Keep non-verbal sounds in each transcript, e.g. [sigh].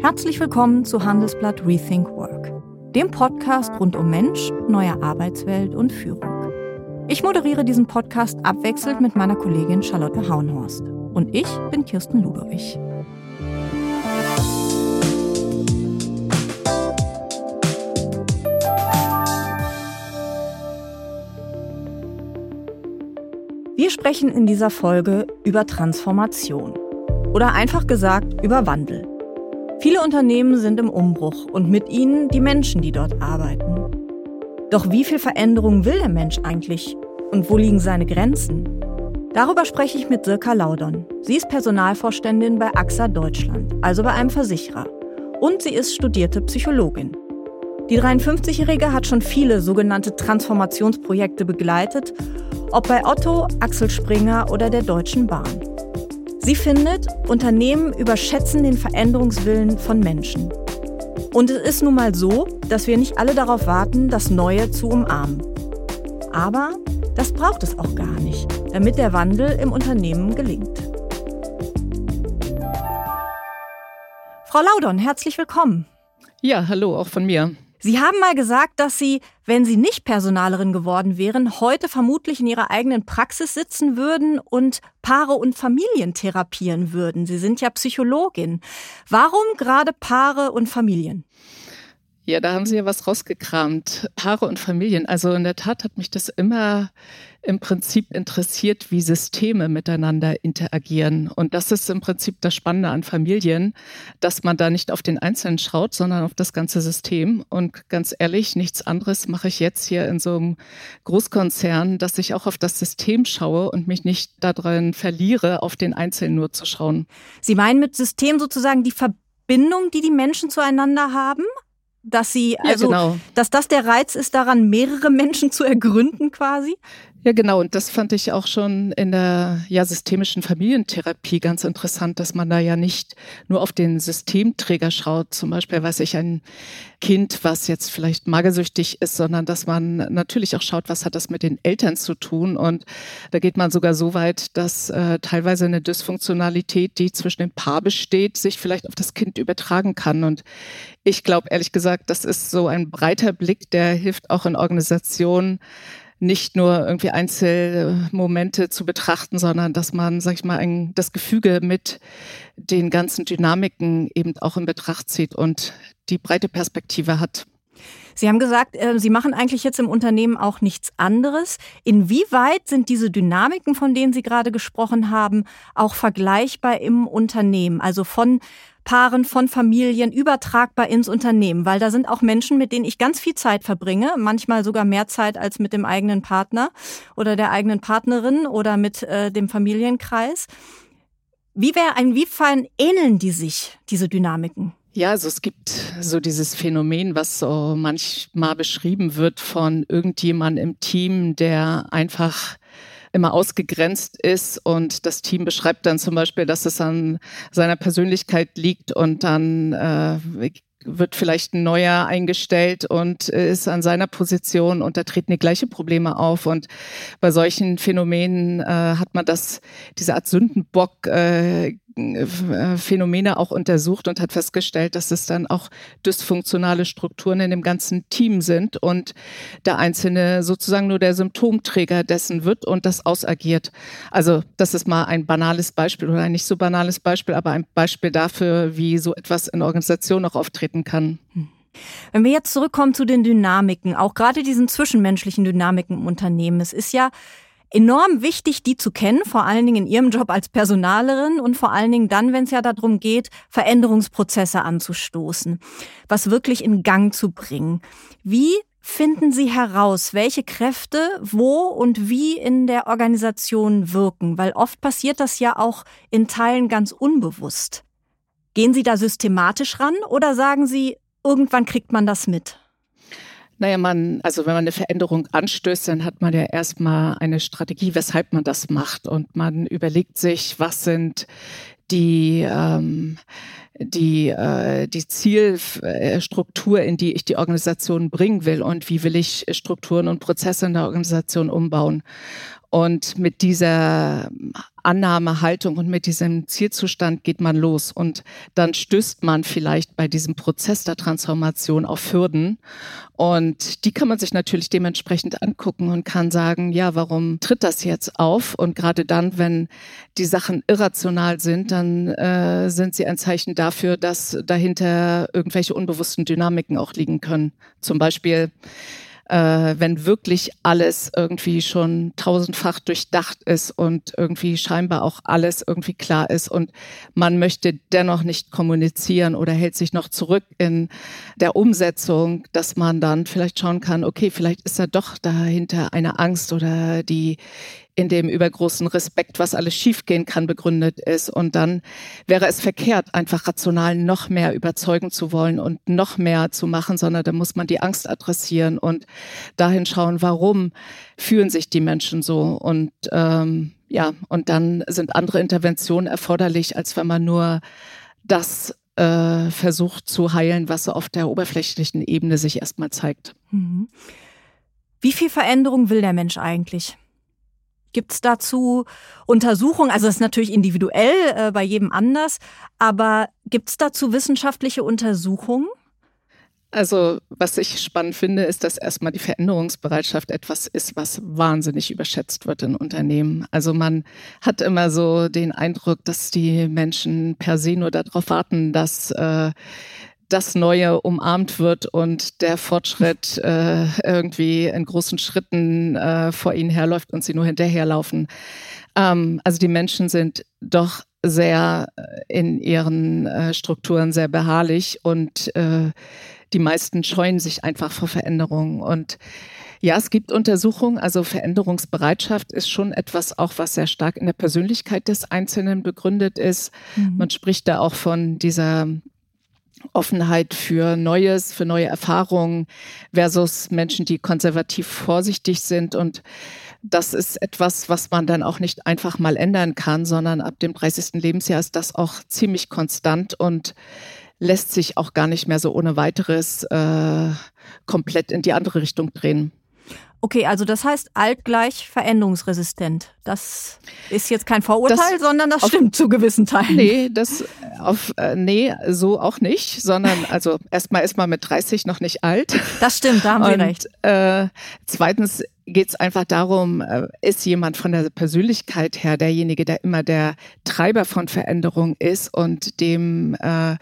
Herzlich willkommen zu Handelsblatt Rethink Work, dem Podcast rund um Mensch, neue Arbeitswelt und Führung. Ich moderiere diesen Podcast abwechselnd mit meiner Kollegin Charlotte Hauenhorst. Und ich bin Kirsten Ludowig. Wir sprechen in dieser Folge über Transformation. Oder einfach gesagt über Wandel. Viele Unternehmen sind im Umbruch und mit ihnen die Menschen, die dort arbeiten. Doch wie viel Veränderung will der Mensch eigentlich und wo liegen seine Grenzen? Darüber spreche ich mit Sirka Laudon. Sie ist Personalvorständin bei AXA Deutschland, also bei einem Versicherer. Und sie ist studierte Psychologin. Die 53-Jährige hat schon viele sogenannte Transformationsprojekte begleitet, ob bei Otto, Axel Springer oder der Deutschen Bahn. Sie findet, Unternehmen überschätzen den Veränderungswillen von Menschen. Und es ist nun mal so, dass wir nicht alle darauf warten, das Neue zu umarmen. Aber das braucht es auch gar nicht, damit der Wandel im Unternehmen gelingt. Frau Laudon, herzlich willkommen. Ja, hallo, auch von mir. Sie haben mal gesagt, dass Sie, wenn Sie nicht Personalerin geworden wären, heute vermutlich in Ihrer eigenen Praxis sitzen würden und Paare und Familien therapieren würden. Sie sind ja Psychologin. Warum gerade Paare und Familien? Ja, da haben Sie ja was rausgekramt. Paare und Familien. Also in der Tat hat mich das immer im Prinzip interessiert, wie Systeme miteinander interagieren. Und das ist im Prinzip das Spannende an Familien, dass man da nicht auf den Einzelnen schaut, sondern auf das ganze System. Und ganz ehrlich, nichts anderes mache ich jetzt hier in so einem Großkonzern, dass ich auch auf das System schaue und mich nicht darin verliere, auf den Einzelnen nur zu schauen. Sie meinen mit System sozusagen die Verbindung, die die Menschen zueinander haben? Dass sie, also, ja, genau. dass das der Reiz ist, daran mehrere Menschen zu ergründen quasi? Ja, genau. Und das fand ich auch schon in der ja, systemischen Familientherapie ganz interessant, dass man da ja nicht nur auf den Systemträger schaut. Zum Beispiel weiß ich ein Kind, was jetzt vielleicht magersüchtig ist, sondern dass man natürlich auch schaut, was hat das mit den Eltern zu tun. Und da geht man sogar so weit, dass äh, teilweise eine Dysfunktionalität, die zwischen dem Paar besteht, sich vielleicht auf das Kind übertragen kann. Und ich glaube, ehrlich gesagt, das ist so ein breiter Blick, der hilft auch in Organisationen, nicht nur irgendwie Einzelmomente zu betrachten, sondern dass man, sag ich mal, ein, das Gefüge mit den ganzen Dynamiken eben auch in Betracht zieht und die breite Perspektive hat. Sie haben gesagt, äh, Sie machen eigentlich jetzt im Unternehmen auch nichts anderes. Inwieweit sind diese Dynamiken, von denen Sie gerade gesprochen haben, auch vergleichbar im Unternehmen? Also von Paaren, von Familien übertragbar ins Unternehmen, weil da sind auch Menschen, mit denen ich ganz viel Zeit verbringe, manchmal sogar mehr Zeit als mit dem eigenen Partner oder der eigenen Partnerin oder mit äh, dem Familienkreis. Wie wäre, inwiefern ähneln die sich, diese Dynamiken? Ja, also es gibt so dieses Phänomen, was so manchmal beschrieben wird von irgendjemand im Team, der einfach immer ausgegrenzt ist und das Team beschreibt dann zum Beispiel, dass es an seiner Persönlichkeit liegt und dann äh, wird vielleicht ein neuer eingestellt und ist an seiner Position und da treten die gleichen Probleme auf. Und bei solchen Phänomenen äh, hat man das, diese Art Sündenbock äh, Phänomene auch untersucht und hat festgestellt, dass es dann auch dysfunktionale Strukturen in dem ganzen Team sind und der Einzelne sozusagen nur der Symptomträger dessen wird und das ausagiert. Also das ist mal ein banales Beispiel oder ein nicht so banales Beispiel, aber ein Beispiel dafür, wie so etwas in Organisationen auch auftreten kann. Wenn wir jetzt zurückkommen zu den Dynamiken, auch gerade diesen zwischenmenschlichen Dynamiken im Unternehmen, es ist ja enorm wichtig, die zu kennen, vor allen Dingen in Ihrem Job als Personalerin und vor allen Dingen dann, wenn es ja darum geht, Veränderungsprozesse anzustoßen, was wirklich in Gang zu bringen. Wie finden Sie heraus, welche Kräfte wo und wie in der Organisation wirken? Weil oft passiert das ja auch in Teilen ganz unbewusst. Gehen Sie da systematisch ran oder sagen Sie, irgendwann kriegt man das mit? Naja, man, also wenn man eine Veränderung anstößt, dann hat man ja erstmal eine Strategie, weshalb man das macht. Und man überlegt sich, was sind die, ähm, die, äh, die Zielstruktur, in die ich die Organisation bringen will und wie will ich Strukturen und Prozesse in der Organisation umbauen. Und mit dieser Annahmehaltung und mit diesem Zielzustand geht man los. Und dann stößt man vielleicht bei diesem Prozess der Transformation auf Hürden. Und die kann man sich natürlich dementsprechend angucken und kann sagen, ja, warum tritt das jetzt auf? Und gerade dann, wenn die Sachen irrational sind, dann äh, sind sie ein Zeichen dafür, dass dahinter irgendwelche unbewussten Dynamiken auch liegen können. Zum Beispiel äh, wenn wirklich alles irgendwie schon tausendfach durchdacht ist und irgendwie scheinbar auch alles irgendwie klar ist und man möchte dennoch nicht kommunizieren oder hält sich noch zurück in der Umsetzung, dass man dann vielleicht schauen kann, okay, vielleicht ist da doch dahinter eine Angst oder die in dem übergroßen Respekt, was alles schiefgehen kann, begründet ist. Und dann wäre es verkehrt, einfach rational noch mehr überzeugen zu wollen und noch mehr zu machen, sondern da muss man die Angst adressieren und dahin schauen, warum fühlen sich die Menschen so. Und ähm, ja, und dann sind andere Interventionen erforderlich, als wenn man nur das äh, versucht zu heilen, was so auf der oberflächlichen Ebene sich erstmal zeigt. Mhm. Wie viel Veränderung will der Mensch eigentlich? Gibt es dazu Untersuchungen? Also das ist natürlich individuell äh, bei jedem anders, aber gibt es dazu wissenschaftliche Untersuchungen? Also was ich spannend finde, ist, dass erstmal die Veränderungsbereitschaft etwas ist, was wahnsinnig überschätzt wird in Unternehmen. Also man hat immer so den Eindruck, dass die Menschen per se nur darauf warten, dass äh, das Neue umarmt wird und der Fortschritt [laughs] äh, irgendwie in großen Schritten äh, vor ihnen herläuft und sie nur hinterherlaufen. Ähm, also die Menschen sind doch sehr äh, in ihren äh, Strukturen sehr beharrlich und äh, die meisten scheuen sich einfach vor Veränderungen und ja, es gibt Untersuchungen, also Veränderungsbereitschaft ist schon etwas auch, was sehr stark in der Persönlichkeit des Einzelnen begründet ist. Mhm. Man spricht da auch von dieser Offenheit für Neues, für neue Erfahrungen versus Menschen, die konservativ vorsichtig sind. Und das ist etwas, was man dann auch nicht einfach mal ändern kann, sondern ab dem 30. Lebensjahr ist das auch ziemlich konstant und lässt sich auch gar nicht mehr so ohne weiteres äh, komplett in die andere Richtung drehen. Okay, also das heißt alt gleich veränderungsresistent. Das ist jetzt kein Vorurteil, das sondern das stimmt zu gewissen Teilen. Nee, das auf äh, nee, so auch nicht, sondern also erstmal ist man mit 30 noch nicht alt. Das stimmt, da haben Sie Und, recht. Äh, zweitens geht es einfach darum, äh, ist jemand von der Persönlichkeit her derjenige, der immer der Treiber von Veränderung ist und dem äh, äh,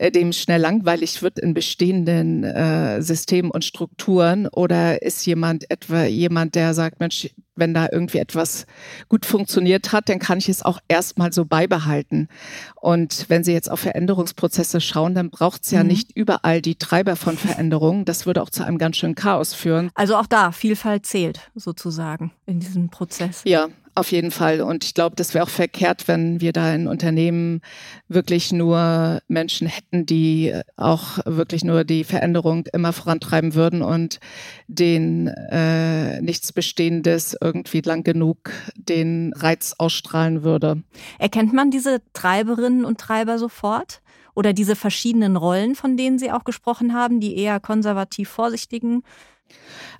dem schnell langweilig wird in bestehenden äh, Systemen und Strukturen? Oder ist jemand etwa jemand, der sagt, Mensch, wenn da irgendwie etwas gut funktioniert hat, dann kann ich es auch erstmal so beibehalten. Und wenn Sie jetzt auf Veränderungsprozesse schauen, dann braucht es ja mhm. nicht überall die Treiber von Veränderungen. Das würde auch zu einem ganz schönen Chaos führen. Also auch da, Vielfalt zählt sozusagen in diesem Prozess. Ja, auf jeden Fall. Und ich glaube, das wäre auch verkehrt, wenn wir da in Unternehmen wirklich nur Menschen hätten, die auch wirklich nur die Veränderung immer vorantreiben würden und den äh, nichts Bestehendes irgendwie lang genug den Reiz ausstrahlen würde. Erkennt man diese Treiberinnen und Treiber sofort? Oder diese verschiedenen Rollen, von denen Sie auch gesprochen haben, die eher konservativ vorsichtigen?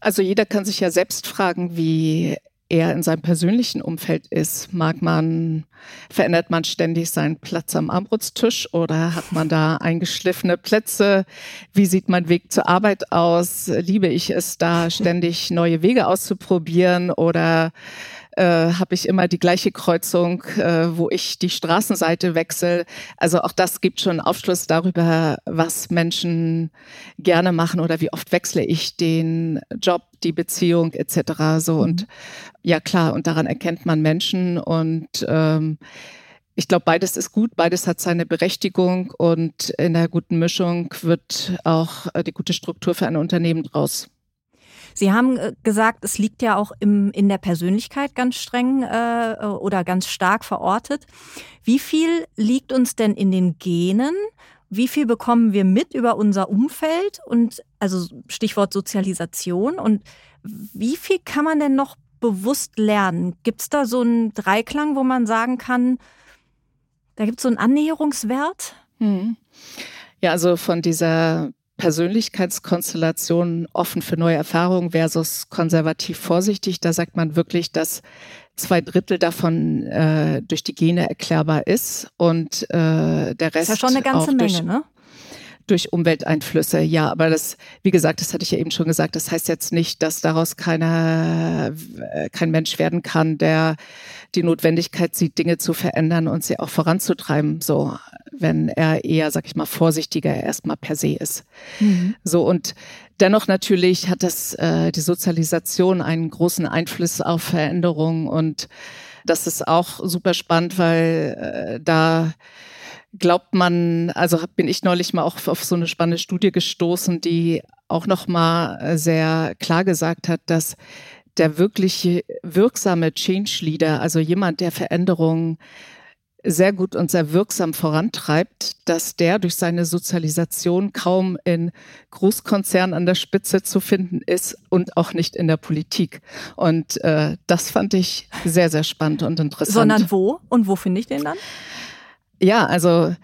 Also jeder kann sich ja selbst fragen, wie er in seinem persönlichen Umfeld ist. Mag man, verändert man ständig seinen Platz am Armbrutstisch oder hat man da eingeschliffene Plätze? Wie sieht mein Weg zur Arbeit aus? Liebe ich es da ständig neue Wege auszuprobieren oder äh, habe ich immer die gleiche Kreuzung, äh, wo ich die Straßenseite wechsle. Also auch das gibt schon Aufschluss darüber, was Menschen gerne machen oder wie oft wechsle ich den Job, die Beziehung etc. So mhm. und ja klar, und daran erkennt man Menschen und ähm, ich glaube, beides ist gut, beides hat seine Berechtigung und in der guten Mischung wird auch äh, die gute Struktur für ein Unternehmen draus. Sie haben äh, gesagt, es liegt ja auch im, in der Persönlichkeit ganz streng äh, oder ganz stark verortet. Wie viel liegt uns denn in den Genen? Wie viel bekommen wir mit über unser Umfeld und also Stichwort Sozialisation und wie viel kann man denn noch bewusst lernen? Gibt es da so einen Dreiklang, wo man sagen kann, da gibt es so einen Annäherungswert? Hm. Ja, also von dieser Persönlichkeitskonstellation offen für neue Erfahrungen versus konservativ vorsichtig. Da sagt man wirklich, dass zwei Drittel davon äh, durch die Gene erklärbar ist und äh, der Rest. Das ist ja schon eine ganze Menge, ne? durch Umwelteinflüsse. Ja, aber das, wie gesagt, das hatte ich ja eben schon gesagt, das heißt jetzt nicht, dass daraus keiner, äh, kein Mensch werden kann, der die Notwendigkeit sieht, Dinge zu verändern und sie auch voranzutreiben, so, wenn er eher, sag ich mal, vorsichtiger erstmal per se ist. Mhm. So, und dennoch natürlich hat das, äh, die Sozialisation einen großen Einfluss auf Veränderungen und das ist auch super spannend, weil äh, da glaubt man, also bin ich neulich mal auch auf so eine spannende Studie gestoßen, die auch noch mal äh, sehr klar gesagt hat, dass der wirkliche wirksame Change Leader, also jemand, der Veränderungen sehr gut und sehr wirksam vorantreibt, dass der durch seine Sozialisation kaum in Großkonzernen an der Spitze zu finden ist und auch nicht in der Politik. Und äh, das fand ich sehr, sehr spannend und interessant. Sondern wo? Und wo finde ich den dann? Ja, also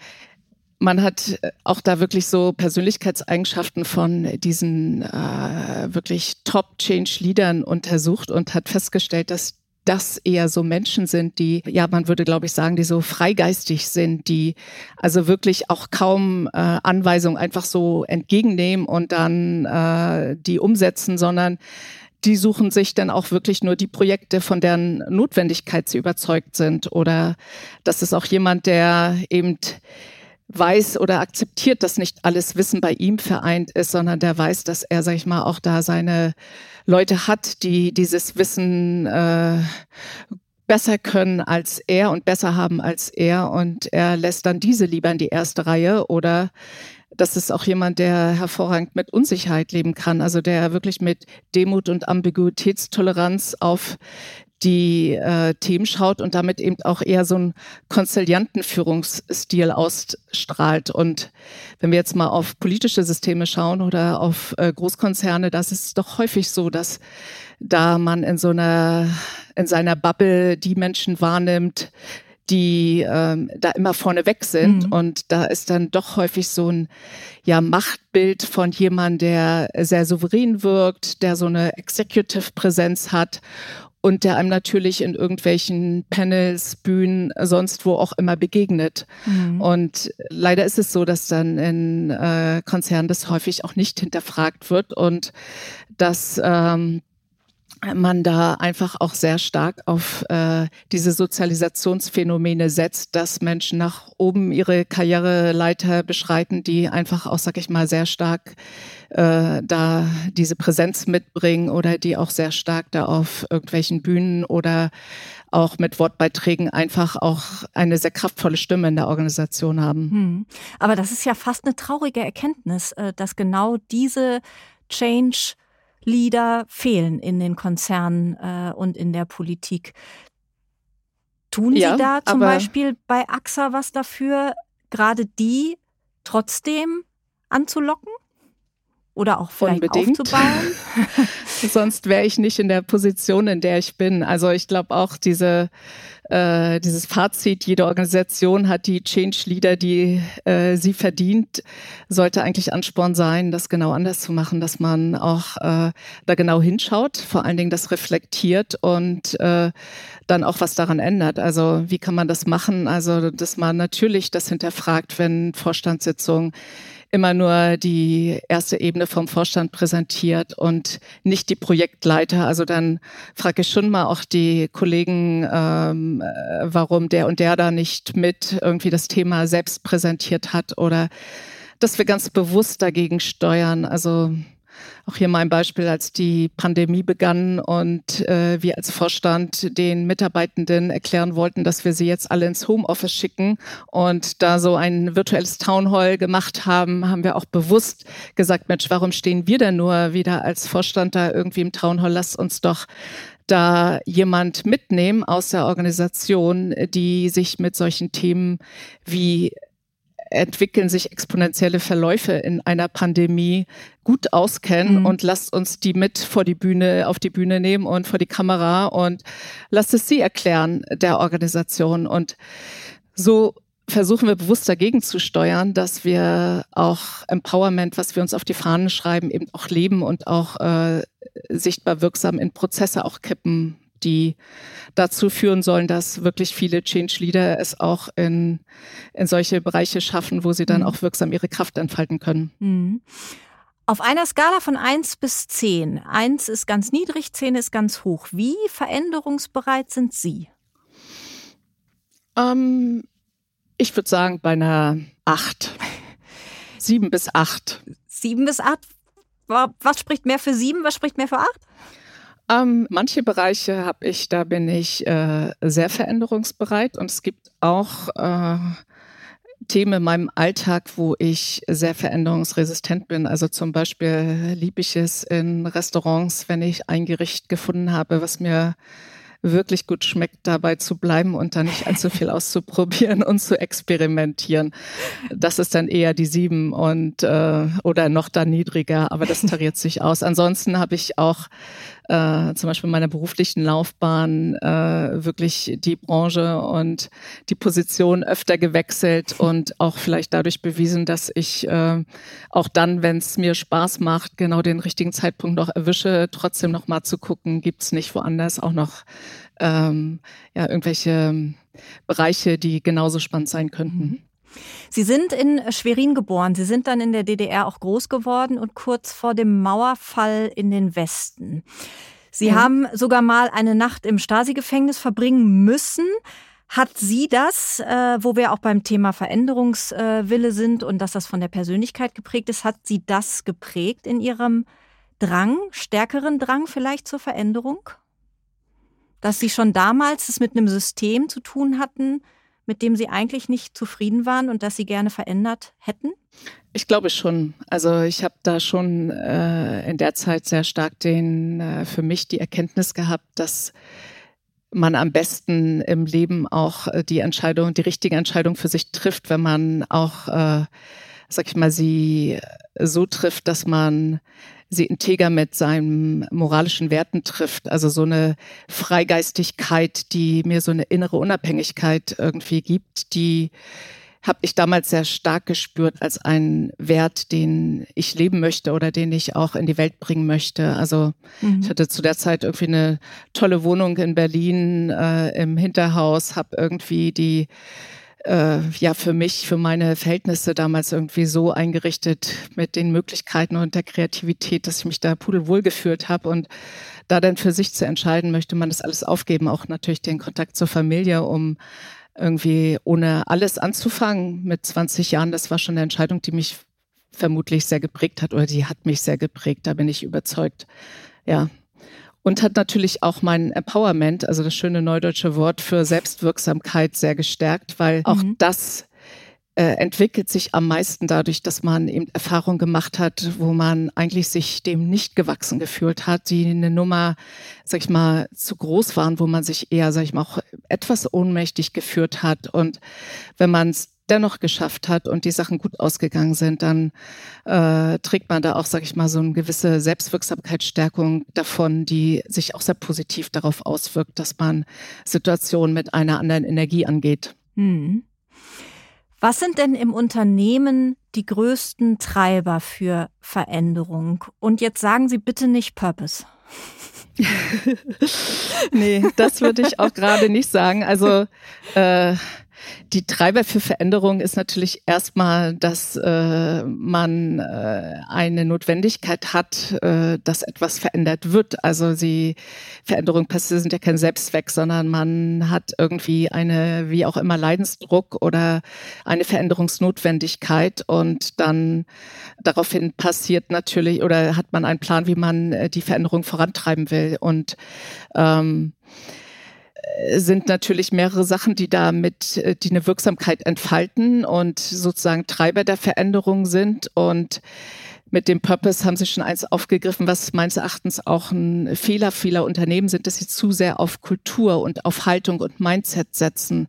man hat auch da wirklich so Persönlichkeitseigenschaften von diesen äh, wirklich Top-Change-Leadern untersucht und hat festgestellt, dass das eher so Menschen sind, die, ja, man würde, glaube ich, sagen, die so freigeistig sind, die also wirklich auch kaum äh, Anweisungen einfach so entgegennehmen und dann äh, die umsetzen, sondern die suchen sich dann auch wirklich nur die Projekte, von deren Notwendigkeit sie überzeugt sind. Oder das ist auch jemand, der eben weiß oder akzeptiert, dass nicht alles Wissen bei ihm vereint ist, sondern der weiß, dass er, sag ich mal, auch da seine Leute hat, die dieses Wissen äh, besser können als er und besser haben als er. Und er lässt dann diese lieber in die erste Reihe oder das ist auch jemand, der hervorragend mit Unsicherheit leben kann, also der wirklich mit Demut und Ambiguitätstoleranz auf die äh, Themen schaut und damit eben auch eher so einen konzilianten Führungsstil ausstrahlt. Und wenn wir jetzt mal auf politische Systeme schauen oder auf äh, Großkonzerne, das ist doch häufig so, dass da man in so einer, in seiner Bubble die Menschen wahrnimmt, die ähm, da immer vorne weg sind. Mhm. Und da ist dann doch häufig so ein ja, Machtbild von jemandem, der sehr souverän wirkt, der so eine Executive-Präsenz hat und der einem natürlich in irgendwelchen Panels, Bühnen, sonst wo auch immer begegnet. Mhm. Und leider ist es so, dass dann in äh, Konzernen das häufig auch nicht hinterfragt wird und dass ähm, man da einfach auch sehr stark auf äh, diese Sozialisationsphänomene setzt, dass Menschen nach oben ihre Karriereleiter beschreiten, die einfach auch, sag ich mal, sehr stark äh, da diese Präsenz mitbringen oder die auch sehr stark da auf irgendwelchen Bühnen oder auch mit Wortbeiträgen einfach auch eine sehr kraftvolle Stimme in der Organisation haben. Hm. Aber das ist ja fast eine traurige Erkenntnis, äh, dass genau diese Change Leader fehlen in den Konzernen äh, und in der Politik. Tun ja, Sie da zum Beispiel bei AXA was dafür, gerade die trotzdem anzulocken? Oder auch vielleicht Unbedingt. aufzubauen? [laughs] Sonst wäre ich nicht in der Position, in der ich bin. Also ich glaube auch diese äh, dieses Fazit, jede Organisation hat die Change Leader, die äh, sie verdient, sollte eigentlich Ansporn sein, das genau anders zu machen, dass man auch äh, da genau hinschaut, vor allen Dingen das reflektiert und äh, dann auch was daran ändert. Also wie kann man das machen? Also dass man natürlich das hinterfragt, wenn Vorstandssitzungen immer nur die erste Ebene vom Vorstand präsentiert und nicht die Projektleiter. Also dann frage ich schon mal auch die Kollegen, ähm, äh, warum der und der da nicht mit irgendwie das Thema selbst präsentiert hat oder dass wir ganz bewusst dagegen steuern. Also auch hier mein Beispiel, als die Pandemie begann und äh, wir als Vorstand den Mitarbeitenden erklären wollten, dass wir sie jetzt alle ins Homeoffice schicken und da so ein virtuelles Townhall gemacht haben, haben wir auch bewusst gesagt, Mensch, warum stehen wir denn nur wieder als Vorstand da irgendwie im Townhall? Lasst uns doch da jemand mitnehmen aus der Organisation, die sich mit solchen Themen wie entwickeln sich exponentielle Verläufe in einer Pandemie gut auskennen mhm. und lasst uns die mit vor die Bühne, auf die Bühne nehmen und vor die Kamera und lasst es sie erklären der Organisation. Und so versuchen wir bewusst dagegen zu steuern, dass wir auch Empowerment, was wir uns auf die Fahnen schreiben, eben auch leben und auch äh, sichtbar wirksam in Prozesse auch kippen, die dazu führen sollen, dass wirklich viele Change Leader es auch in, in solche Bereiche schaffen, wo sie dann mhm. auch wirksam ihre Kraft entfalten können. Mhm. Auf einer Skala von 1 bis 10. 1 ist ganz niedrig, 10 ist ganz hoch. Wie veränderungsbereit sind Sie? Ähm, ich würde sagen bei einer 8. 7 bis 8. 7 bis 8? Was spricht mehr für 7, was spricht mehr für 8? Ähm, manche Bereiche habe ich, da bin ich äh, sehr veränderungsbereit und es gibt auch äh, Themen in meinem Alltag, wo ich sehr veränderungsresistent bin. Also zum Beispiel liebe ich es in Restaurants, wenn ich ein Gericht gefunden habe, was mir wirklich gut schmeckt, dabei zu bleiben und da nicht allzu viel [laughs] auszuprobieren und zu experimentieren. Das ist dann eher die sieben und äh, oder noch da niedriger, aber das tariert sich aus. Ansonsten habe ich auch äh, zum Beispiel in meiner beruflichen Laufbahn äh, wirklich die Branche und die Position öfter gewechselt [laughs] und auch vielleicht dadurch bewiesen, dass ich äh, auch dann, wenn es mir Spaß macht, genau den richtigen Zeitpunkt noch erwische, trotzdem noch mal zu gucken, gibt es nicht woanders auch noch ähm, ja, irgendwelche Bereiche, die genauso spannend sein könnten. Mhm. Sie sind in Schwerin geboren. Sie sind dann in der DDR auch groß geworden und kurz vor dem Mauerfall in den Westen. Sie ja. haben sogar mal eine Nacht im Stasi-Gefängnis verbringen müssen. Hat Sie das, äh, wo wir auch beim Thema Veränderungswille sind und dass das von der Persönlichkeit geprägt ist, hat Sie das geprägt in Ihrem Drang, stärkeren Drang vielleicht zur Veränderung? Dass Sie schon damals es mit einem System zu tun hatten, mit dem Sie eigentlich nicht zufrieden waren und das Sie gerne verändert hätten? Ich glaube schon. Also ich habe da schon äh, in der Zeit sehr stark den äh, für mich die Erkenntnis gehabt, dass man am besten im Leben auch äh, die Entscheidung, die richtige Entscheidung für sich trifft, wenn man auch, äh, sag ich mal, sie so trifft, dass man sie integer mit seinen moralischen Werten trifft. Also so eine Freigeistigkeit, die mir so eine innere Unabhängigkeit irgendwie gibt, die habe ich damals sehr stark gespürt als einen Wert, den ich leben möchte oder den ich auch in die Welt bringen möchte. Also mhm. ich hatte zu der Zeit irgendwie eine tolle Wohnung in Berlin äh, im Hinterhaus, habe irgendwie die äh, ja für mich, für meine Verhältnisse damals irgendwie so eingerichtet mit den Möglichkeiten und der Kreativität, dass ich mich da pudelwohl gefühlt habe und da dann für sich zu entscheiden, möchte man das alles aufgeben, auch natürlich den Kontakt zur Familie, um irgendwie ohne alles anzufangen mit 20 Jahren. Das war schon eine Entscheidung, die mich vermutlich sehr geprägt hat oder die hat mich sehr geprägt, da bin ich überzeugt. Ja, und hat natürlich auch mein Empowerment, also das schöne neudeutsche Wort für Selbstwirksamkeit sehr gestärkt, weil auch mhm. das äh, entwickelt sich am meisten dadurch, dass man eben Erfahrung gemacht hat, wo man eigentlich sich dem nicht gewachsen gefühlt hat, die eine Nummer, sag ich mal, zu groß waren, wo man sich eher, sag ich mal, auch etwas ohnmächtig geführt hat. Und wenn man es dennoch geschafft hat und die Sachen gut ausgegangen sind, dann äh, trägt man da auch, sag ich mal, so eine gewisse Selbstwirksamkeitsstärkung davon, die sich auch sehr positiv darauf auswirkt, dass man Situationen mit einer anderen Energie angeht. Hm. Was sind denn im Unternehmen die größten Treiber für Veränderung? Und jetzt sagen Sie bitte nicht Purpose. [laughs] nee, das würde ich auch gerade nicht sagen. Also äh, die Treiber für Veränderung ist natürlich erstmal, dass äh, man äh, eine Notwendigkeit hat, äh, dass etwas verändert wird. Also die Veränderungen sind ja kein Selbstzweck, sondern man hat irgendwie eine, wie auch immer, Leidensdruck oder eine Veränderungsnotwendigkeit und dann daraufhin passiert natürlich oder hat man einen Plan, wie man äh, die Veränderung vorantreiben will. Und ähm, sind natürlich mehrere Sachen, die damit, äh, die eine Wirksamkeit entfalten und sozusagen Treiber der Veränderung sind. Und mit dem Purpose haben Sie schon eins aufgegriffen, was meines Erachtens auch ein Fehler vieler Unternehmen sind, dass sie zu sehr auf Kultur und auf Haltung und Mindset setzen.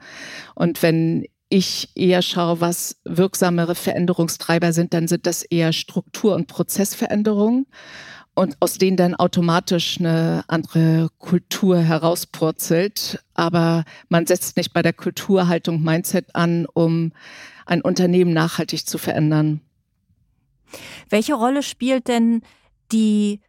Und wenn ich eher schaue, was wirksamere Veränderungstreiber sind, dann sind das eher Struktur- und Prozessveränderungen. Und aus denen dann automatisch eine andere Kultur herauspurzelt. Aber man setzt nicht bei der Kulturhaltung Mindset an, um ein Unternehmen nachhaltig zu verändern. Welche Rolle spielt denn die,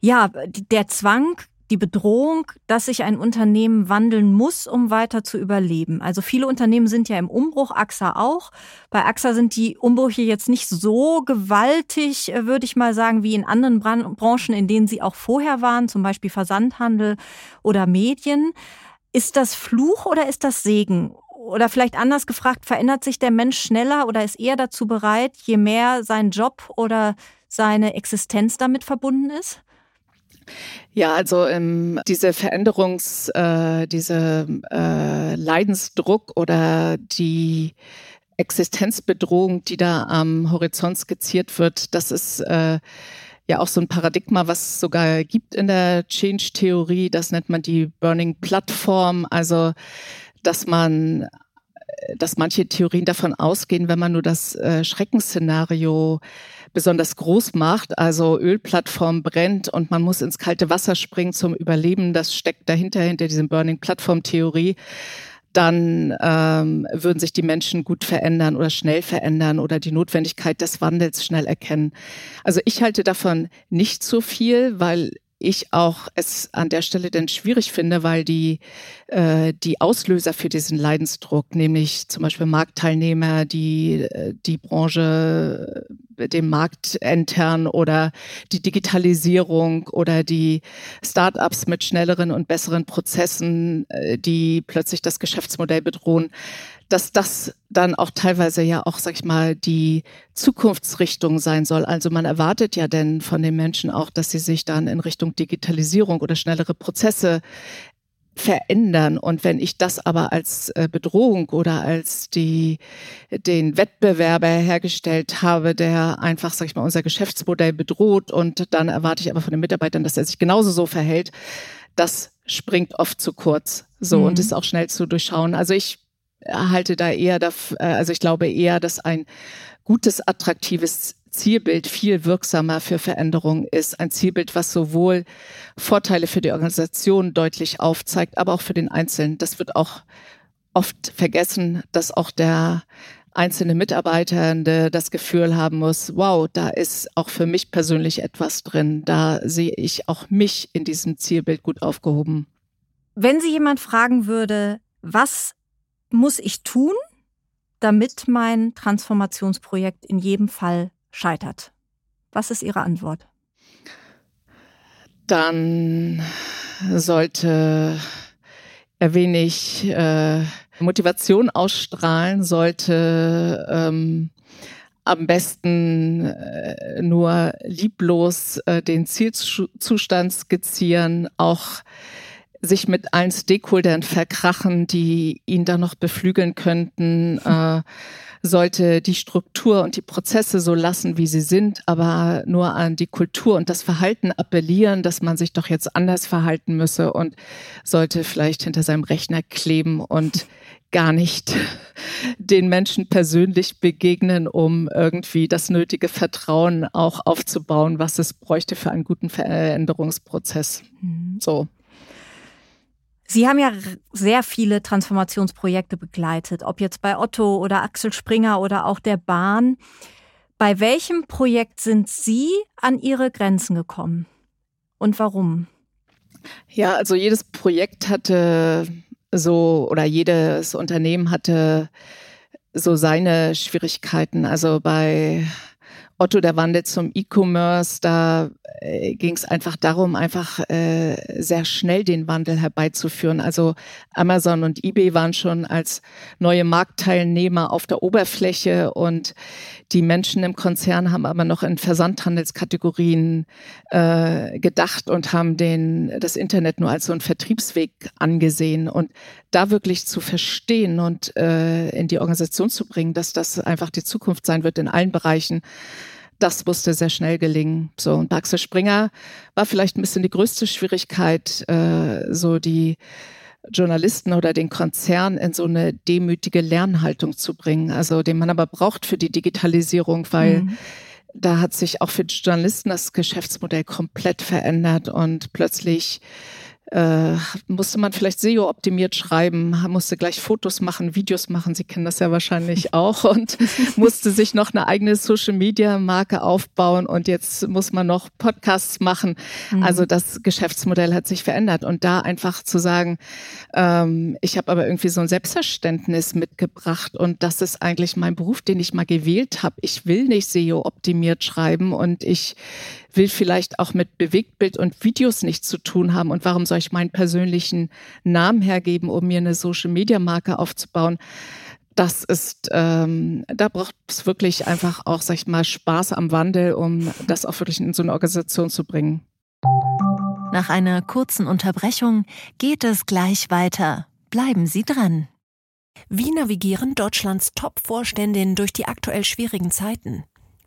ja, der Zwang, die Bedrohung, dass sich ein Unternehmen wandeln muss, um weiter zu überleben. Also viele Unternehmen sind ja im Umbruch, AXA auch. Bei AXA sind die Umbrüche jetzt nicht so gewaltig, äh, würde ich mal sagen, wie in anderen Branchen, in denen sie auch vorher waren, zum Beispiel Versandhandel oder Medien. Ist das Fluch oder ist das Segen? Oder vielleicht anders gefragt, verändert sich der Mensch schneller oder ist eher dazu bereit, je mehr sein Job oder seine Existenz damit verbunden ist? Ja, also ähm, diese Veränderungs, äh, diese äh, Leidensdruck oder die Existenzbedrohung, die da am Horizont skizziert wird, das ist äh, ja auch so ein Paradigma, was es sogar gibt in der Change-Theorie. Das nennt man die Burning Plattform. Also, dass man dass manche Theorien davon ausgehen, wenn man nur das äh, Schreckensszenario besonders groß macht, also Ölplattform brennt und man muss ins kalte Wasser springen zum Überleben, das steckt dahinter, hinter diesem Burning Plattform Theorie, dann ähm, würden sich die Menschen gut verändern oder schnell verändern oder die Notwendigkeit des Wandels schnell erkennen. Also ich halte davon nicht so viel, weil ich auch es an der Stelle denn schwierig finde, weil die, äh, die Auslöser für diesen Leidensdruck, nämlich zum Beispiel Marktteilnehmer, die äh, die Branche äh, dem Markt entern oder die Digitalisierung oder die Startups mit schnelleren und besseren Prozessen, äh, die plötzlich das Geschäftsmodell bedrohen, dass das dann auch teilweise ja auch, sag ich mal, die Zukunftsrichtung sein soll. Also man erwartet ja denn von den Menschen auch, dass sie sich dann in Richtung Digitalisierung oder schnellere Prozesse verändern. Und wenn ich das aber als äh, Bedrohung oder als die, den Wettbewerber hergestellt habe, der einfach, sag ich mal, unser Geschäftsmodell bedroht und dann erwarte ich aber von den Mitarbeitern, dass er sich genauso so verhält, das springt oft zu kurz. So mhm. und ist auch schnell zu durchschauen. Also ich halte da eher, äh, also ich glaube eher, dass ein gutes, attraktives Zielbild viel wirksamer für Veränderungen ist. Ein Zielbild, was sowohl Vorteile für die Organisation deutlich aufzeigt, aber auch für den Einzelnen. Das wird auch oft vergessen, dass auch der einzelne Mitarbeiter das Gefühl haben muss, wow, da ist auch für mich persönlich etwas drin. Da sehe ich auch mich in diesem Zielbild gut aufgehoben. Wenn Sie jemand fragen würde, was muss ich tun, damit mein Transformationsprojekt in jedem Fall scheitert? Was ist Ihre Antwort? Dann sollte er wenig äh, Motivation ausstrahlen, sollte ähm, am besten äh, nur lieblos äh, den Zielzustand skizzieren, auch sich mit allen Stakeholdern verkrachen, die ihn dann noch beflügeln könnten, [laughs] äh, sollte die Struktur und die Prozesse so lassen, wie sie sind, aber nur an die Kultur und das Verhalten appellieren, dass man sich doch jetzt anders verhalten müsse und sollte vielleicht hinter seinem Rechner kleben und [laughs] gar nicht [laughs] den Menschen persönlich begegnen, um irgendwie das nötige Vertrauen auch aufzubauen, was es bräuchte für einen guten Veränderungsprozess. Mhm. So. Sie haben ja sehr viele Transformationsprojekte begleitet, ob jetzt bei Otto oder Axel Springer oder auch der Bahn. Bei welchem Projekt sind Sie an Ihre Grenzen gekommen und warum? Ja, also jedes Projekt hatte so oder jedes Unternehmen hatte so seine Schwierigkeiten. Also bei Otto der Wandel zum E-Commerce, da äh, ging es einfach darum, einfach äh, sehr schnell den Wandel herbeizuführen. Also Amazon und eBay waren schon als neue Marktteilnehmer auf der Oberfläche und die Menschen im Konzern haben aber noch in Versandhandelskategorien äh, gedacht und haben den, das Internet nur als so einen Vertriebsweg angesehen. Und da wirklich zu verstehen und äh, in die Organisation zu bringen, dass das einfach die Zukunft sein wird in allen Bereichen, das musste sehr schnell gelingen. So und Axel Springer war vielleicht ein bisschen die größte Schwierigkeit, äh, so die Journalisten oder den Konzern in so eine demütige Lernhaltung zu bringen, also den man aber braucht für die Digitalisierung, weil mhm. da hat sich auch für die Journalisten das Geschäftsmodell komplett verändert und plötzlich äh, musste man vielleicht SEO optimiert schreiben, musste gleich Fotos machen, Videos machen. Sie kennen das ja wahrscheinlich [laughs] auch und musste sich noch eine eigene Social Media Marke aufbauen und jetzt muss man noch Podcasts machen. Mhm. Also das Geschäftsmodell hat sich verändert und da einfach zu sagen, ähm, ich habe aber irgendwie so ein Selbstverständnis mitgebracht und das ist eigentlich mein Beruf, den ich mal gewählt habe. Ich will nicht SEO optimiert schreiben und ich will vielleicht auch mit Bewegtbild und Videos nichts zu tun haben. Und warum soll ich meinen persönlichen Namen hergeben, um mir eine Social-Media-Marke aufzubauen? Das ist, ähm, da braucht es wirklich einfach auch, sag ich mal, Spaß am Wandel, um das auch wirklich in so eine Organisation zu bringen. Nach einer kurzen Unterbrechung geht es gleich weiter. Bleiben Sie dran. Wie navigieren Deutschlands Top-Vorständinnen durch die aktuell schwierigen Zeiten?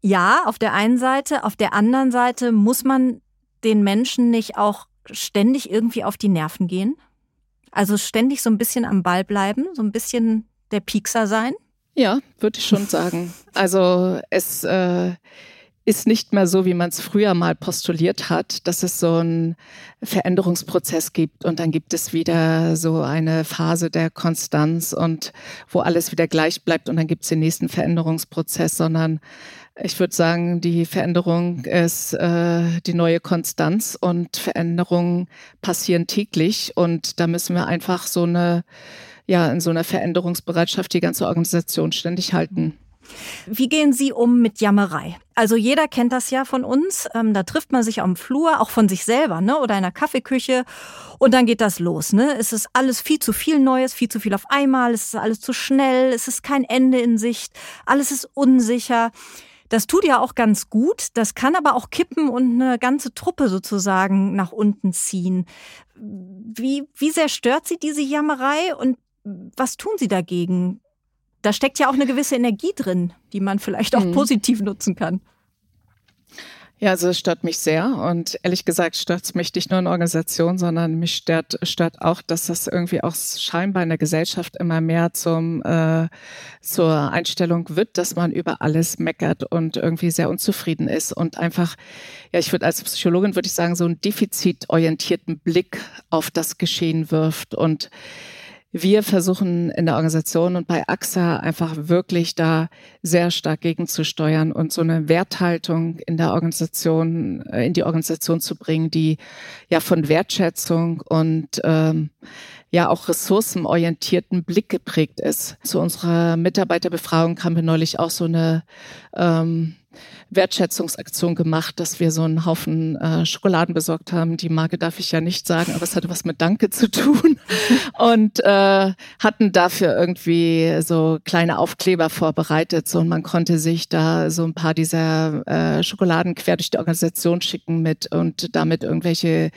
ja, auf der einen Seite. Auf der anderen Seite muss man den Menschen nicht auch ständig irgendwie auf die Nerven gehen. Also ständig so ein bisschen am Ball bleiben, so ein bisschen der Piekser sein. Ja, würde ich schon [laughs] sagen. Also es äh, ist nicht mehr so, wie man es früher mal postuliert hat, dass es so einen Veränderungsprozess gibt und dann gibt es wieder so eine Phase der Konstanz und wo alles wieder gleich bleibt und dann gibt es den nächsten Veränderungsprozess, sondern ich würde sagen, die Veränderung ist äh, die neue Konstanz und Veränderungen passieren täglich und da müssen wir einfach so eine, ja, in so einer Veränderungsbereitschaft die ganze Organisation ständig halten. Wie gehen Sie um mit Jammerei? Also jeder kennt das ja von uns. Ähm, da trifft man sich am Flur, auch von sich selber, ne? Oder in der Kaffeeküche. Und dann geht das los, ne? Es ist alles viel zu viel Neues, viel zu viel auf einmal. Es ist alles zu schnell. Es ist kein Ende in Sicht. Alles ist unsicher. Das tut ja auch ganz gut. Das kann aber auch kippen und eine ganze Truppe sozusagen nach unten ziehen. Wie, wie sehr stört Sie diese Jammerei und was tun Sie dagegen? Da steckt ja auch eine gewisse Energie drin, die man vielleicht auch mhm. positiv nutzen kann. Ja, also es stört mich sehr und ehrlich gesagt stört es mich nicht nur in Organisation, sondern mich stört, stört auch, dass das irgendwie auch scheinbar in der Gesellschaft immer mehr zum äh, zur Einstellung wird, dass man über alles meckert und irgendwie sehr unzufrieden ist und einfach, ja, ich würde als Psychologin würde ich sagen, so einen defizitorientierten Blick auf das Geschehen wirft und wir versuchen in der Organisation und bei AXA einfach wirklich da sehr stark gegenzusteuern und so eine Werthaltung in der Organisation, äh, in die Organisation zu bringen, die ja von Wertschätzung und ähm, ja auch ressourcenorientierten Blick geprägt ist. Zu unserer Mitarbeiterbefragung haben wir neulich auch so eine ähm, Wertschätzungsaktion gemacht, dass wir so einen Haufen äh, Schokoladen besorgt haben. Die Marke darf ich ja nicht sagen, aber es hatte was mit Danke zu tun. [laughs] Und äh, hatten dafür irgendwie so kleine Aufkleber vorbereitet. So, und man konnte sich da so ein paar dieser äh, Schokoladen quer durch die Organisation schicken mit und damit irgendwelche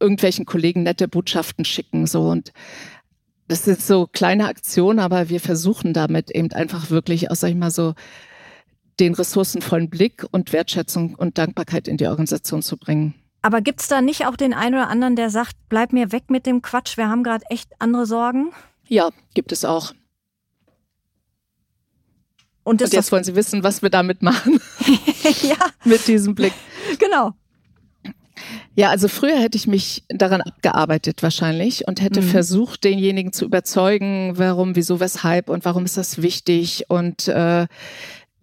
irgendwelchen Kollegen nette Botschaften schicken. So und das sind so kleine Aktionen, aber wir versuchen damit eben einfach wirklich aus, sag ich mal, so den ressourcenvollen Blick und Wertschätzung und Dankbarkeit in die Organisation zu bringen. Aber gibt's da nicht auch den einen oder anderen, der sagt, bleib mir weg mit dem Quatsch, wir haben gerade echt andere Sorgen? Ja, gibt es auch. Und, und jetzt wollen Sie wissen, was wir damit machen. [laughs] ja. [laughs] mit diesem Blick. Genau. Ja, also früher hätte ich mich daran abgearbeitet wahrscheinlich und hätte mhm. versucht, denjenigen zu überzeugen, warum, wieso, weshalb und warum ist das wichtig und äh,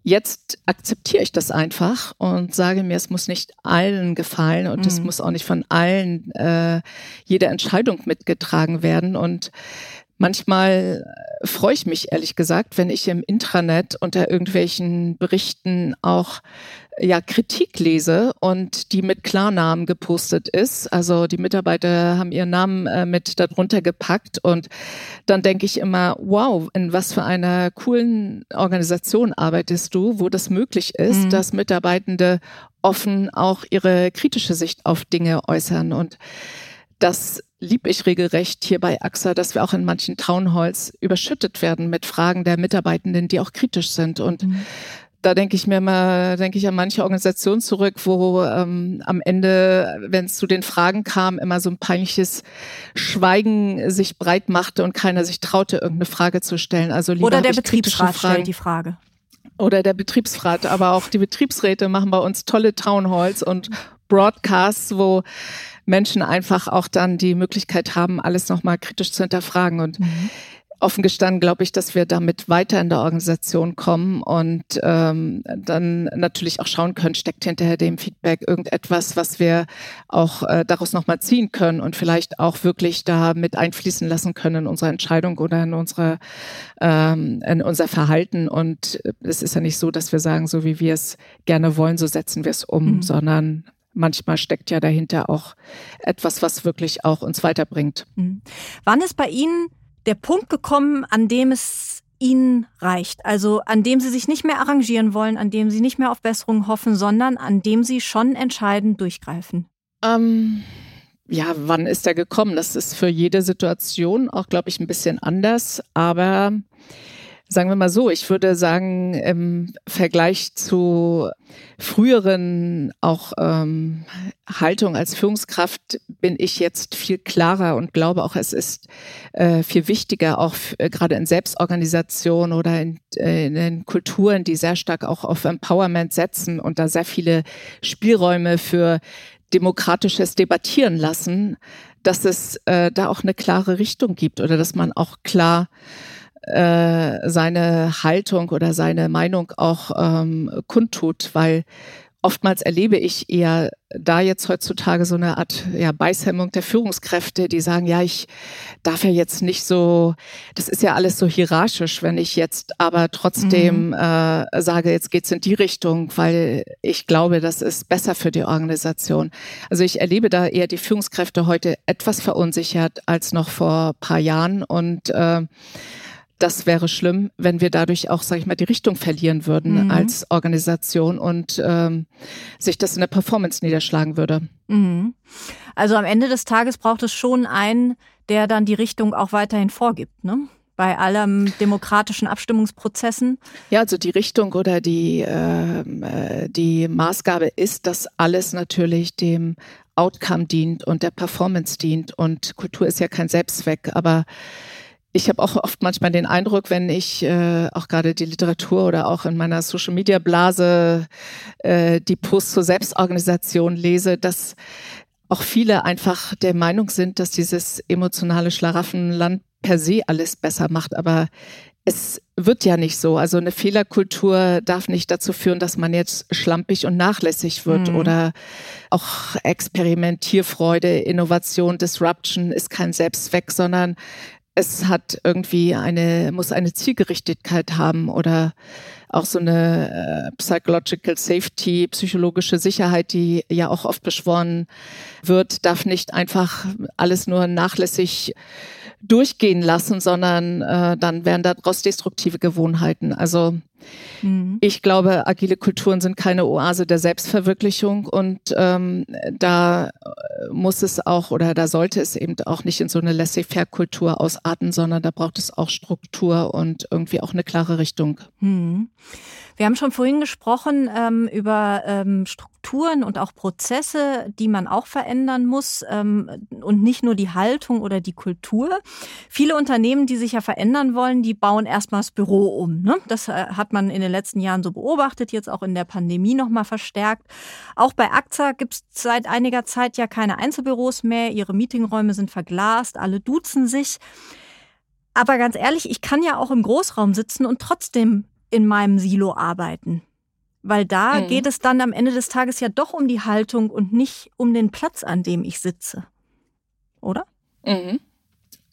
Jetzt akzeptiere ich das einfach und sage mir, es muss nicht allen gefallen und mhm. es muss auch nicht von allen äh, jede Entscheidung mitgetragen werden. Und Manchmal äh, freue ich mich ehrlich gesagt, wenn ich im Intranet unter irgendwelchen Berichten auch ja Kritik lese und die mit Klarnamen gepostet ist. Also die Mitarbeiter haben ihren Namen äh, mit darunter gepackt und dann denke ich immer, wow, in was für einer coolen Organisation arbeitest du, wo das möglich ist, mhm. dass Mitarbeitende offen auch ihre kritische Sicht auf Dinge äußern und das lieb ich regelrecht hier bei AXA, dass wir auch in manchen Townhalls überschüttet werden mit Fragen der Mitarbeitenden, die auch kritisch sind. Und mhm. da denke ich mir immer, denke ich an manche Organisationen zurück, wo ähm, am Ende, wenn es zu den Fragen kam, immer so ein peinliches Schweigen sich breit machte und keiner sich traute, irgendeine Frage zu stellen. Also lieber Oder der Betriebsrat stellt die Frage. Oder der Betriebsrat, aber auch die Betriebsräte machen bei uns tolle Townhalls und Broadcasts, wo Menschen einfach auch dann die Möglichkeit haben, alles nochmal kritisch zu hinterfragen. Und mhm. offen gestanden glaube ich, dass wir damit weiter in der Organisation kommen und ähm, dann natürlich auch schauen können, steckt hinterher dem Feedback irgendetwas, was wir auch äh, daraus nochmal ziehen können und vielleicht auch wirklich da mit einfließen lassen können in unsere Entscheidung oder in unsere ähm, in unser Verhalten. Und es ist ja nicht so, dass wir sagen, so wie wir es gerne wollen, so setzen wir es um, mhm. sondern manchmal steckt ja dahinter auch etwas, was wirklich auch uns weiterbringt. Mhm. Wann ist bei Ihnen der Punkt gekommen, an dem es Ihnen reicht? Also an dem Sie sich nicht mehr arrangieren wollen, an dem Sie nicht mehr auf Besserungen hoffen, sondern an dem Sie schon entscheidend durchgreifen? Ähm, ja, wann ist er gekommen? Das ist für jede Situation auch, glaube ich, ein bisschen anders. Aber sagen wir mal so, ich würde sagen, im Vergleich zu früheren auch ähm, Haltung als Führungskraft bin ich jetzt viel klarer und glaube auch, es ist äh, viel wichtiger, auch äh, gerade in Selbstorganisation oder in, äh, in Kulturen, die sehr stark auch auf Empowerment setzen und da sehr viele Spielräume für demokratisches Debattieren lassen, dass es äh, da auch eine klare Richtung gibt oder dass man auch klar äh, seine Haltung oder seine Meinung auch ähm, kundtut, weil oftmals erlebe ich eher da jetzt heutzutage so eine Art ja, Beißhemmung der Führungskräfte, die sagen, ja, ich darf ja jetzt nicht so, das ist ja alles so hierarchisch, wenn ich jetzt aber trotzdem mhm. äh, sage, jetzt geht's in die Richtung, weil ich glaube, das ist besser für die Organisation. Also ich erlebe da eher die Führungskräfte heute etwas verunsichert als noch vor paar Jahren und äh, das wäre schlimm, wenn wir dadurch auch, sage ich mal, die Richtung verlieren würden mhm. als Organisation und ähm, sich das in der Performance niederschlagen würde. Mhm. Also am Ende des Tages braucht es schon einen, der dann die Richtung auch weiterhin vorgibt, ne? Bei allem demokratischen Abstimmungsprozessen. Ja, also die Richtung oder die, ähm, äh, die Maßgabe ist, dass alles natürlich dem Outcome dient und der Performance dient. Und Kultur ist ja kein Selbstzweck, aber ich habe auch oft manchmal den Eindruck, wenn ich äh, auch gerade die Literatur oder auch in meiner Social Media Blase äh, die Posts zur Selbstorganisation lese, dass auch viele einfach der Meinung sind, dass dieses emotionale Schlaraffenland per se alles besser macht. Aber es wird ja nicht so. Also eine Fehlerkultur darf nicht dazu führen, dass man jetzt schlampig und nachlässig wird mhm. oder auch Experimentierfreude, Innovation, Disruption ist kein Selbstzweck, sondern es hat irgendwie eine, muss eine Zielgerichtetheit haben oder auch so eine äh, Psychological Safety, psychologische Sicherheit, die ja auch oft beschworen wird, darf nicht einfach alles nur nachlässig durchgehen lassen, sondern äh, dann werden daraus destruktive Gewohnheiten. Also mhm. ich glaube, agile Kulturen sind keine Oase der Selbstverwirklichung und ähm, da äh, muss es auch oder da sollte es eben auch nicht in so eine Laissez-faire-Kultur ausarten, sondern da braucht es auch Struktur und irgendwie auch eine klare Richtung. Mhm. Wir haben schon vorhin gesprochen ähm, über ähm, Strukturen und auch Prozesse, die man auch verändern muss ähm, und nicht nur die Haltung oder die Kultur. Viele Unternehmen, die sich ja verändern wollen, die bauen erstmal das Büro um. Ne? Das äh, hat man in den letzten Jahren so beobachtet, jetzt auch in der Pandemie nochmal verstärkt. Auch bei AXA gibt es seit einiger Zeit ja keine Einzelbüros mehr. Ihre Meetingräume sind verglast, alle duzen sich. Aber ganz ehrlich, ich kann ja auch im Großraum sitzen und trotzdem in meinem Silo arbeiten. Weil da mhm. geht es dann am Ende des Tages ja doch um die Haltung und nicht um den Platz, an dem ich sitze. Oder? Mhm.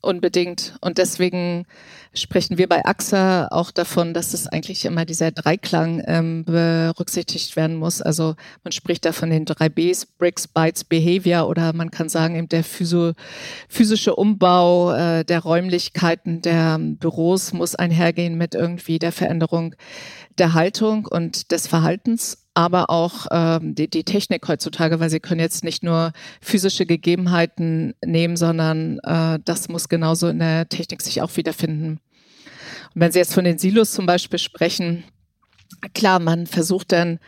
Unbedingt. Und deswegen sprechen wir bei AXA auch davon, dass es eigentlich immer dieser Dreiklang ähm, berücksichtigt werden muss. Also man spricht da von den drei Bs, Bricks, Bytes, Behavior oder man kann sagen eben der Physio, physische Umbau äh, der Räumlichkeiten der Büros muss einhergehen mit irgendwie der Veränderung der Haltung und des Verhaltens aber auch ähm, die, die Technik heutzutage, weil sie können jetzt nicht nur physische Gegebenheiten nehmen, sondern äh, das muss genauso in der Technik sich auch wiederfinden. Und wenn Sie jetzt von den Silos zum Beispiel sprechen, klar, man versucht dann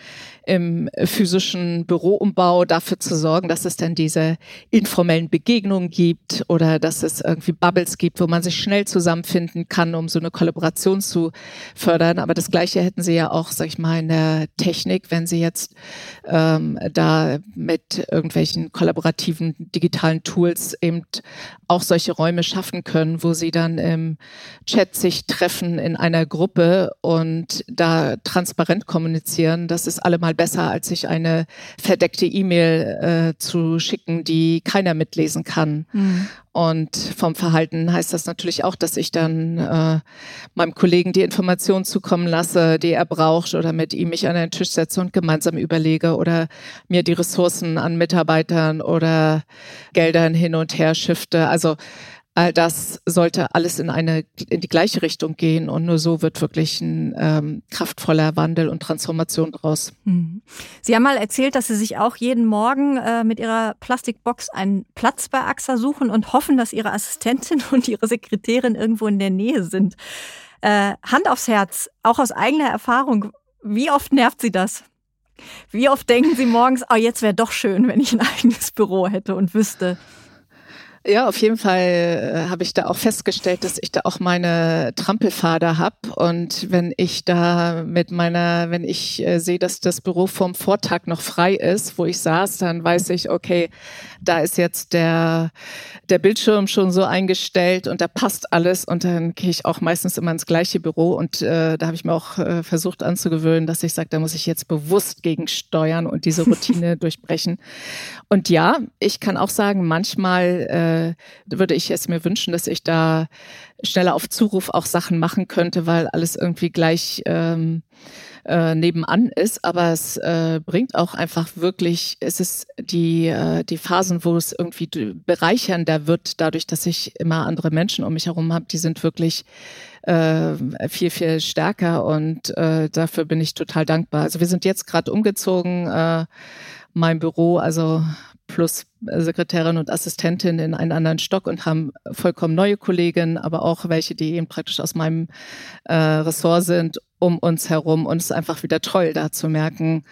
im physischen Büroumbau dafür zu sorgen, dass es dann diese informellen Begegnungen gibt oder dass es irgendwie Bubbles gibt, wo man sich schnell zusammenfinden kann, um so eine Kollaboration zu fördern. Aber das Gleiche hätten Sie ja auch, sag ich mal, in der Technik, wenn Sie jetzt ähm, da mit irgendwelchen kollaborativen digitalen Tools eben auch solche Räume schaffen können, wo Sie dann im Chat sich treffen in einer Gruppe und da transparent kommunizieren. Das ist allemal besser, als sich eine verdeckte E-Mail äh, zu schicken, die keiner mitlesen kann. Mhm. Und vom Verhalten heißt das natürlich auch, dass ich dann äh, meinem Kollegen die Informationen zukommen lasse, die er braucht, oder mit ihm mich an einen Tisch setze und gemeinsam überlege oder mir die Ressourcen an Mitarbeitern oder Geldern hin und her shifte. Also All das sollte alles in eine in die gleiche Richtung gehen und nur so wird wirklich ein ähm, kraftvoller Wandel und Transformation draus. Mhm. Sie haben mal erzählt, dass Sie sich auch jeden Morgen äh, mit Ihrer Plastikbox einen Platz bei AXA suchen und hoffen, dass Ihre Assistentin [laughs] und Ihre Sekretärin irgendwo in der Nähe sind. Äh, Hand aufs Herz, auch aus eigener Erfahrung, wie oft nervt Sie das? Wie oft denken Sie morgens, oh, jetzt wäre doch schön, wenn ich ein [laughs] eigenes Büro hätte und wüsste, ja, auf jeden Fall äh, habe ich da auch festgestellt, dass ich da auch meine Trampelfader habe. Und wenn ich da mit meiner, wenn ich äh, sehe, dass das Büro vom Vortag noch frei ist, wo ich saß, dann weiß ich, okay, da ist jetzt der, der Bildschirm schon so eingestellt und da passt alles. Und dann gehe ich auch meistens immer ins gleiche Büro. Und äh, da habe ich mir auch äh, versucht anzugewöhnen, dass ich sage, da muss ich jetzt bewusst gegensteuern und diese Routine [laughs] durchbrechen. Und ja, ich kann auch sagen, manchmal äh, würde ich es mir wünschen, dass ich da schneller auf Zuruf auch Sachen machen könnte, weil alles irgendwie gleich ähm, äh, nebenan ist, aber es äh, bringt auch einfach wirklich, es ist die, äh, die Phasen, wo es irgendwie bereichernder wird, dadurch, dass ich immer andere Menschen um mich herum habe, die sind wirklich äh, viel, viel stärker und äh, dafür bin ich total dankbar. Also wir sind jetzt gerade umgezogen, äh, mein Büro, also plus Sekretärin und Assistentin in einen anderen Stock und haben vollkommen neue Kolleginnen, aber auch welche, die eben praktisch aus meinem äh, Ressort sind, um uns herum. Und es ist einfach wieder toll, da zu merken,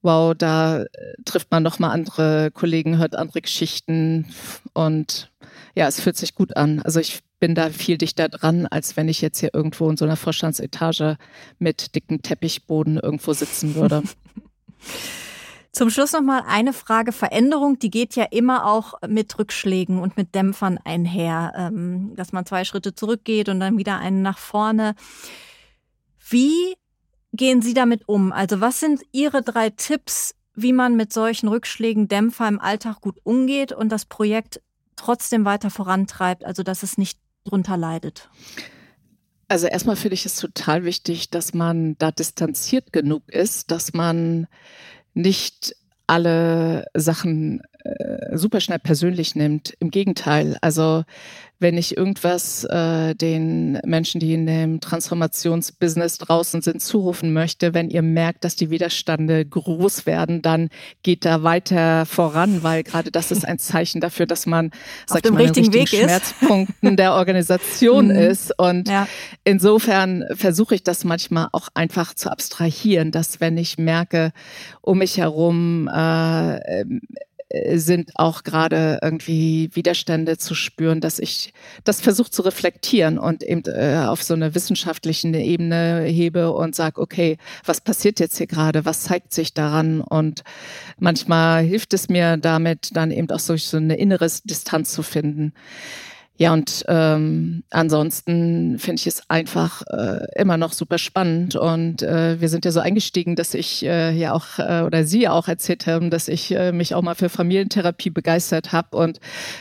wow, da äh, trifft man noch mal andere Kollegen, hört andere Geschichten und ja, es fühlt sich gut an. Also ich bin da viel dichter dran, als wenn ich jetzt hier irgendwo in so einer Vorstandsetage mit dicken Teppichboden irgendwo sitzen würde. [laughs] Zum Schluss noch mal eine Frage. Veränderung, die geht ja immer auch mit Rückschlägen und mit Dämpfern einher, ähm, dass man zwei Schritte zurückgeht und dann wieder einen nach vorne. Wie gehen Sie damit um? Also was sind Ihre drei Tipps, wie man mit solchen Rückschlägen, Dämpfer im Alltag gut umgeht und das Projekt trotzdem weiter vorantreibt, also dass es nicht drunter leidet? Also erstmal finde ich es total wichtig, dass man da distanziert genug ist, dass man nicht alle Sachen äh, super schnell persönlich nimmt. Im Gegenteil, also wenn ich irgendwas äh, den Menschen, die in dem Transformationsbusiness draußen sind, zurufen möchte, wenn ihr merkt, dass die Widerstände groß werden, dann geht da weiter voran, weil gerade das ist ein Zeichen dafür, dass man Auf dem mal, richtigen, richtigen Weg Schmerzpunkten der Organisation [laughs] mhm. ist. Und ja. insofern versuche ich das manchmal auch einfach zu abstrahieren, dass wenn ich merke, um mich herum äh, sind auch gerade irgendwie Widerstände zu spüren, dass ich das versuche zu reflektieren und eben äh, auf so einer wissenschaftlichen Ebene hebe und sage, okay, was passiert jetzt hier gerade, was zeigt sich daran und manchmal hilft es mir damit dann eben auch so, so eine innere Distanz zu finden. Ja, und ähm, ansonsten finde ich es einfach äh, immer noch super spannend. Und äh, wir sind ja so eingestiegen, dass ich äh, ja auch äh, oder Sie auch erzählt haben, dass ich äh, mich auch mal für Familientherapie begeistert habe. Und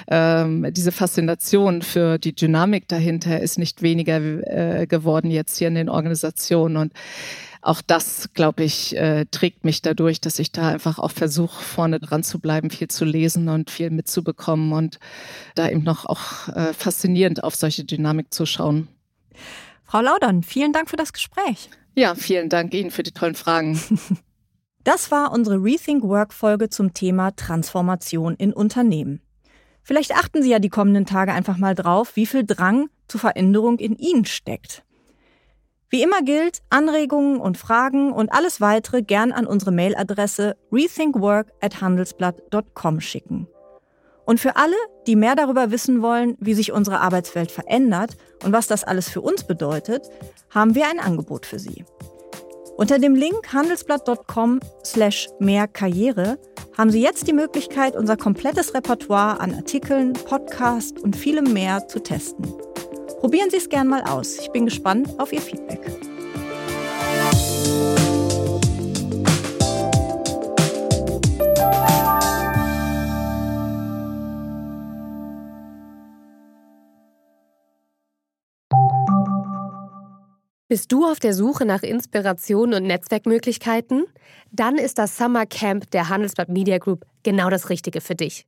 ähm, diese Faszination für die Dynamik dahinter ist nicht weniger äh, geworden jetzt hier in den Organisationen. Und auch das, glaube ich, äh, trägt mich dadurch, dass ich da einfach auch versuche, vorne dran zu bleiben, viel zu lesen und viel mitzubekommen und da eben noch auch äh, faszinierend auf solche Dynamik zu schauen. Frau Laudern, vielen Dank für das Gespräch. Ja, vielen Dank Ihnen für die tollen Fragen. [laughs] Das war unsere Rethink Work Folge zum Thema Transformation in Unternehmen. Vielleicht achten Sie ja die kommenden Tage einfach mal drauf, wie viel Drang zur Veränderung in Ihnen steckt. Wie immer gilt, Anregungen und Fragen und alles weitere gern an unsere Mailadresse rethinkwork@handelsblatt.com schicken. Und für alle, die mehr darüber wissen wollen, wie sich unsere Arbeitswelt verändert und was das alles für uns bedeutet, haben wir ein Angebot für Sie. Unter dem Link handelsblatt.com slash mehr Karriere haben Sie jetzt die Möglichkeit, unser komplettes Repertoire an Artikeln, Podcasts und vielem mehr zu testen. Probieren Sie es gern mal aus. Ich bin gespannt auf Ihr Feedback. Bist du auf der Suche nach Inspiration und Netzwerkmöglichkeiten? Dann ist das Summer Camp der Handelsblatt Media Group genau das Richtige für dich.